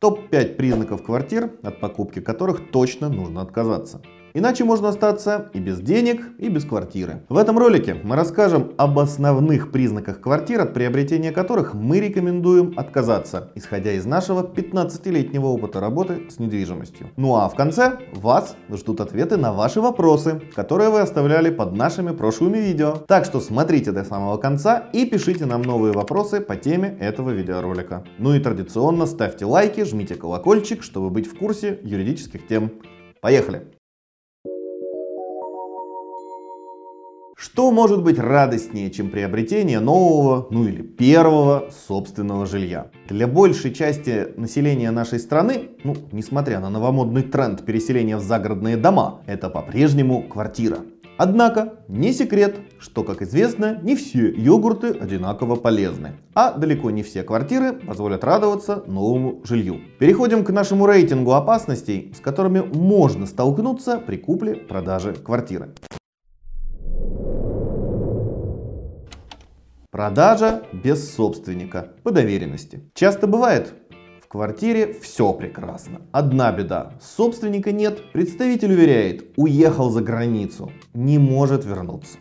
Топ-5 признаков квартир, от покупки которых точно нужно отказаться. Иначе можно остаться и без денег, и без квартиры. В этом ролике мы расскажем об основных признаках квартир, от приобретения которых мы рекомендуем отказаться, исходя из нашего 15-летнего опыта работы с недвижимостью. Ну а в конце вас ждут ответы на ваши вопросы, которые вы оставляли под нашими прошлыми видео. Так что смотрите до самого конца и пишите нам новые вопросы по теме этого видеоролика. Ну и традиционно ставьте лайки, жмите колокольчик, чтобы быть в курсе юридических тем. Поехали! Что может быть радостнее, чем приобретение нового, ну или первого собственного жилья? Для большей части населения нашей страны, ну, несмотря на новомодный тренд переселения в загородные дома, это по-прежнему квартира. Однако, не секрет, что, как известно, не все йогурты одинаково полезны. А далеко не все квартиры позволят радоваться новому жилью. Переходим к нашему рейтингу опасностей, с которыми можно столкнуться при купле-продаже квартиры. Продажа без собственника, по доверенности. Часто бывает, в квартире все прекрасно. Одна беда, собственника нет, представитель уверяет, уехал за границу, не может вернуться.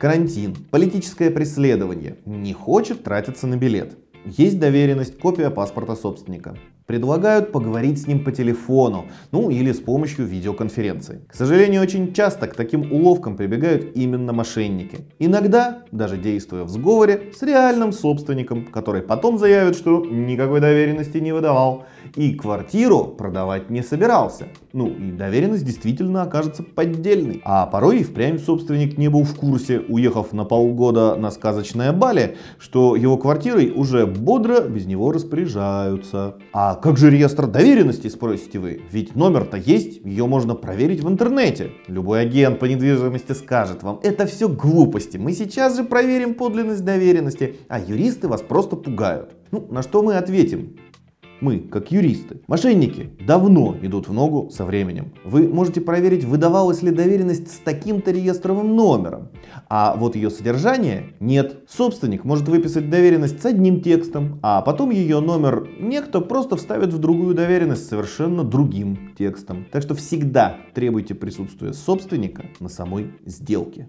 Карантин, политическое преследование, не хочет тратиться на билет. Есть доверенность, копия паспорта собственника. Предлагают поговорить с ним по телефону, ну или с помощью видеоконференции. К сожалению, очень часто к таким уловкам прибегают именно мошенники. Иногда, даже действуя в сговоре, с реальным собственником, который потом заявит, что никакой доверенности не выдавал и квартиру продавать не собирался. Ну и доверенность действительно окажется поддельной. А порой и впрямь собственник не был в курсе, уехав на полгода на сказочное Бали, что его квартирой уже бодро без него распоряжаются. А как же реестр доверенности, спросите вы? Ведь номер-то есть, ее можно проверить в интернете. Любой агент по недвижимости скажет вам, это все глупости, мы сейчас же проверим подлинность доверенности, а юристы вас просто пугают. Ну, на что мы ответим? Мы, как юристы. Мошенники давно идут в ногу со временем. Вы можете проверить, выдавалась ли доверенность с таким-то реестровым номером. А вот ее содержание нет. Собственник может выписать доверенность с одним текстом, а потом ее номер некто просто вставит в другую доверенность совершенно другим текстом. Так что всегда требуйте присутствия собственника на самой сделке.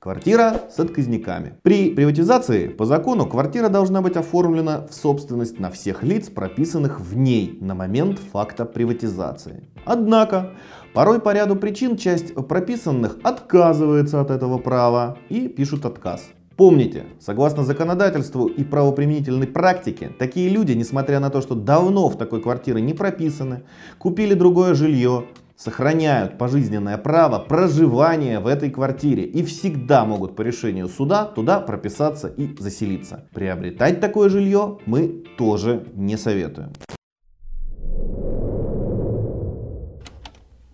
Квартира с отказниками. При приватизации по закону квартира должна быть оформлена в собственность на всех лиц, прописанных в ней на момент факта приватизации. Однако, порой по ряду причин часть прописанных отказывается от этого права и пишут отказ. Помните, согласно законодательству и правоприменительной практике, такие люди, несмотря на то, что давно в такой квартире не прописаны, купили другое жилье, сохраняют пожизненное право проживания в этой квартире и всегда могут по решению суда туда прописаться и заселиться. Приобретать такое жилье мы тоже не советуем.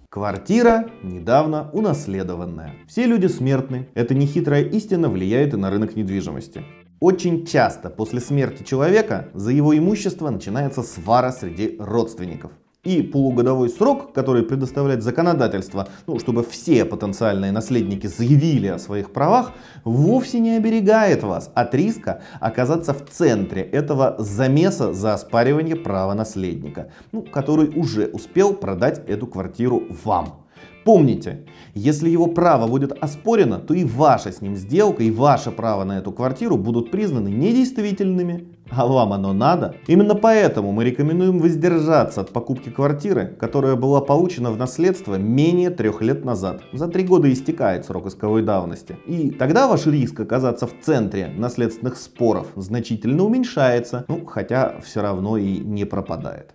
Квартира недавно унаследованная. Все люди смертны. Эта нехитрая истина влияет и на рынок недвижимости. Очень часто после смерти человека за его имущество начинается свара среди родственников и полугодовой срок, который предоставляет законодательство, ну, чтобы все потенциальные наследники заявили о своих правах, вовсе не оберегает вас от риска оказаться в центре этого замеса за оспаривание права наследника, ну, который уже успел продать эту квартиру вам. Помните, если его право будет оспорено, то и ваша с ним сделка, и ваше право на эту квартиру будут признаны недействительными. А вам оно надо? Именно поэтому мы рекомендуем воздержаться от покупки квартиры, которая была получена в наследство менее трех лет назад. За три года истекает срок исковой давности. И тогда ваш риск оказаться в центре наследственных споров значительно уменьшается, ну хотя все равно и не пропадает.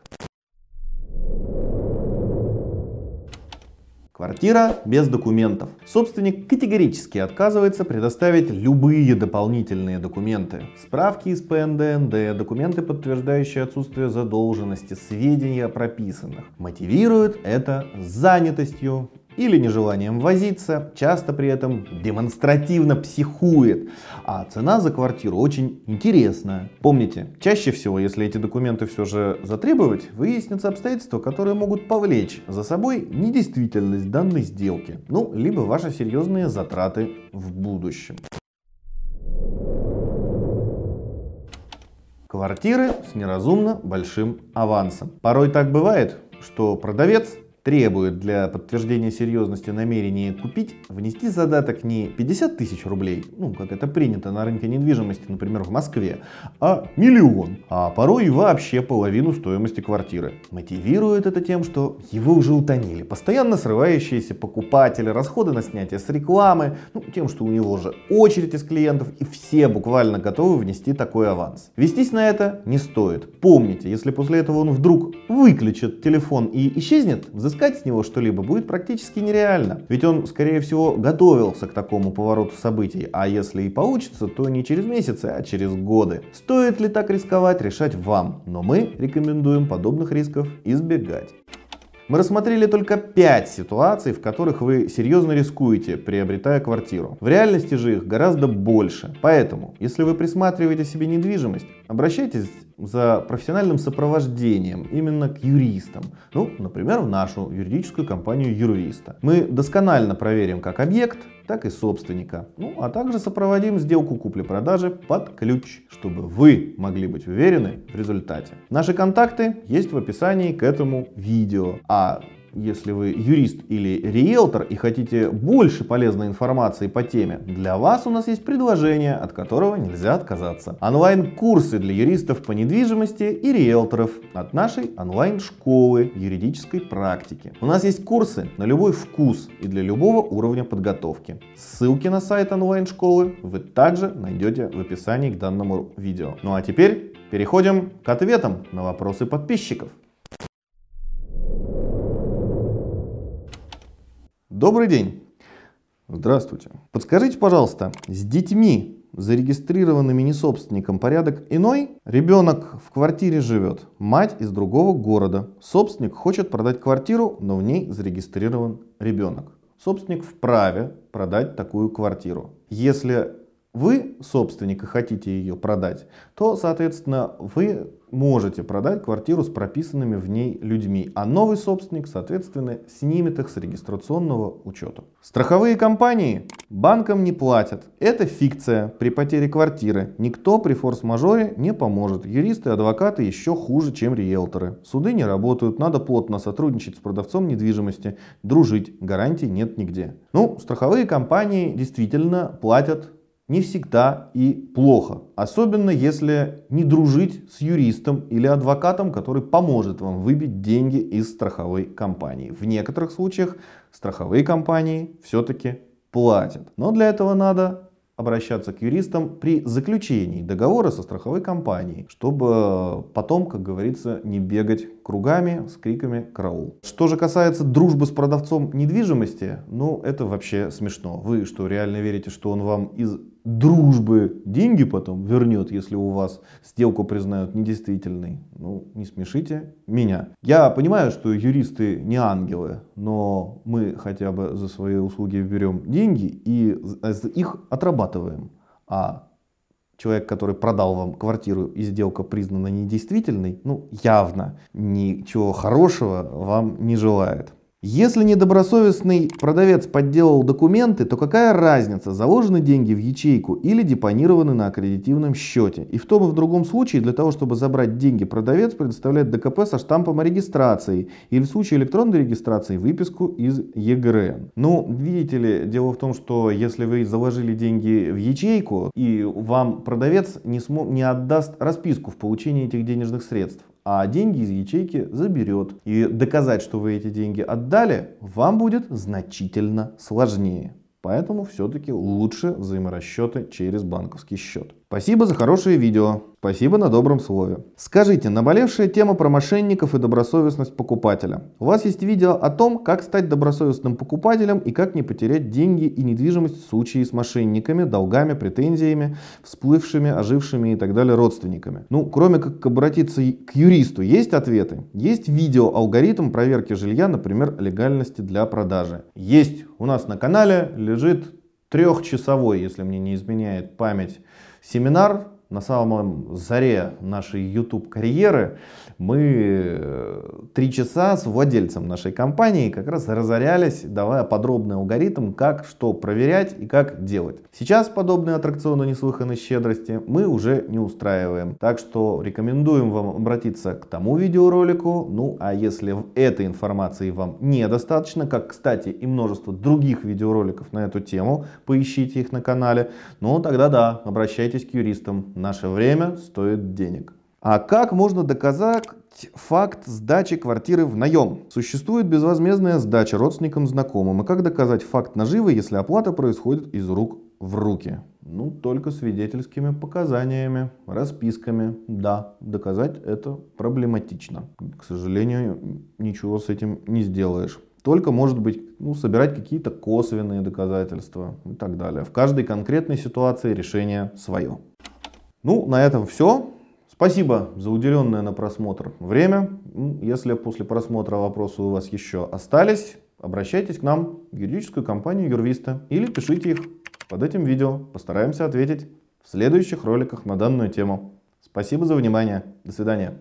Квартира без документов. Собственник категорически отказывается предоставить любые дополнительные документы. Справки из ПНДНД, документы, подтверждающие отсутствие задолженности, сведения о прописанных. Мотивирует это занятостью или нежеланием возиться, часто при этом демонстративно психует. А цена за квартиру очень интересная. Помните, чаще всего, если эти документы все же затребовать, выяснятся обстоятельства, которые могут повлечь за собой недействительность данной сделки, ну, либо ваши серьезные затраты в будущем. Квартиры с неразумно большим авансом. Порой так бывает, что продавец требует для подтверждения серьезности намерения купить внести задаток не 50 тысяч рублей, ну, как это принято на рынке недвижимости, например, в Москве, а миллион, а порой и вообще половину стоимости квартиры. Мотивирует это тем, что его уже утонили. Постоянно срывающиеся покупатели, расходы на снятие с рекламы, ну, тем, что у него же очередь из клиентов, и все буквально готовы внести такой аванс. Вестись на это не стоит. Помните, если после этого он вдруг выключит телефон и исчезнет, взыскать с него что-либо будет практически нереально. Ведь он, скорее всего, готовился к такому повороту событий, а если и получится, то не через месяцы, а через годы. Стоит ли так рисковать, решать вам, но мы рекомендуем подобных рисков избегать. Мы рассмотрели только 5 ситуаций, в которых вы серьезно рискуете, приобретая квартиру. В реальности же их гораздо больше. Поэтому, если вы присматриваете себе недвижимость, обращайтесь за профессиональным сопровождением именно к юристам. Ну, например, в нашу юридическую компанию юриста. Мы досконально проверим как объект, так и собственника. Ну, а также сопроводим сделку купли-продажи под ключ, чтобы вы могли быть уверены в результате. Наши контакты есть в описании к этому видео. А если вы юрист или риэлтор и хотите больше полезной информации по теме, для вас у нас есть предложение, от которого нельзя отказаться. Онлайн-курсы для юристов по недвижимости и риэлторов от нашей онлайн-школы юридической практики. У нас есть курсы на любой вкус и для любого уровня подготовки. Ссылки на сайт онлайн-школы вы также найдете в описании к данному видео. Ну а теперь переходим к ответам на вопросы подписчиков. Добрый день. Здравствуйте. Подскажите, пожалуйста, с детьми, зарегистрированными не собственником, порядок иной? Ребенок в квартире живет, мать из другого города. Собственник хочет продать квартиру, но в ней зарегистрирован ребенок. Собственник вправе продать такую квартиру. Если вы собственник и хотите ее продать, то, соответственно, вы можете продать квартиру с прописанными в ней людьми, а новый собственник, соответственно, снимет их с регистрационного учета. Страховые компании банкам не платят. Это фикция при потере квартиры. Никто при форс-мажоре не поможет. Юристы и адвокаты еще хуже, чем риэлторы. Суды не работают, надо плотно сотрудничать с продавцом недвижимости, дружить, гарантий нет нигде. Ну, страховые компании действительно платят не всегда и плохо. Особенно если не дружить с юристом или адвокатом, который поможет вам выбить деньги из страховой компании. В некоторых случаях страховые компании все-таки платят. Но для этого надо обращаться к юристам при заключении договора со страховой компанией, чтобы потом, как говорится, не бегать кругами с криками «караул». Что же касается дружбы с продавцом недвижимости, ну это вообще смешно. Вы что, реально верите, что он вам из дружбы деньги потом вернет, если у вас сделку признают недействительной. Ну, не смешите меня. Я понимаю, что юристы не ангелы, но мы хотя бы за свои услуги берем деньги и их отрабатываем. А человек, который продал вам квартиру и сделка признана недействительной, ну, явно ничего хорошего вам не желает. Если недобросовестный продавец подделал документы, то какая разница, заложены деньги в ячейку или депонированы на аккредитивном счете. И в том и в другом случае для того, чтобы забрать деньги, продавец предоставляет ДКП со штампом о регистрации или в случае электронной регистрации выписку из ЕГРН. Ну, видите ли, дело в том, что если вы заложили деньги в ячейку и вам продавец не, смо- не отдаст расписку в получении этих денежных средств, а деньги из ячейки заберет. И доказать, что вы эти деньги отдали, вам будет значительно сложнее. Поэтому все-таки лучше взаиморасчеты через банковский счет. Спасибо за хорошее видео. Спасибо на добром слове. Скажите, наболевшая тема про мошенников и добросовестность покупателя. У вас есть видео о том, как стать добросовестным покупателем и как не потерять деньги и недвижимость в случае с мошенниками, долгами, претензиями, всплывшими, ожившими и так далее родственниками. Ну, кроме как обратиться к юристу, есть ответы. Есть видео алгоритм проверки жилья, например, легальности для продажи. Есть у нас на канале, лежит трехчасовой, если мне не изменяет память, семинар на самом заре нашей YouTube карьеры мы э, три часа с владельцем нашей компании как раз разорялись, давая подробный алгоритм, как что проверять и как делать. Сейчас подобные аттракционы неслыханной щедрости мы уже не устраиваем. Так что рекомендуем вам обратиться к тому видеоролику. Ну а если этой информации вам недостаточно, как кстати и множество других видеороликов на эту тему, поищите их на канале, ну тогда да, обращайтесь к юристам. Наше время стоит денег. А как можно доказать факт сдачи квартиры в наем? Существует безвозмездная сдача родственникам, знакомым. И как доказать факт наживы, если оплата происходит из рук в руки? Ну, только свидетельскими показаниями, расписками. Да, доказать это проблематично. К сожалению, ничего с этим не сделаешь. Только, может быть, ну, собирать какие-то косвенные доказательства и так далее. В каждой конкретной ситуации решение свое. Ну, на этом все. Спасибо за уделенное на просмотр время. Если после просмотра вопросы у вас еще остались, обращайтесь к нам в юридическую компанию Юрвиста или пишите их под этим видео. Постараемся ответить в следующих роликах на данную тему. Спасибо за внимание. До свидания.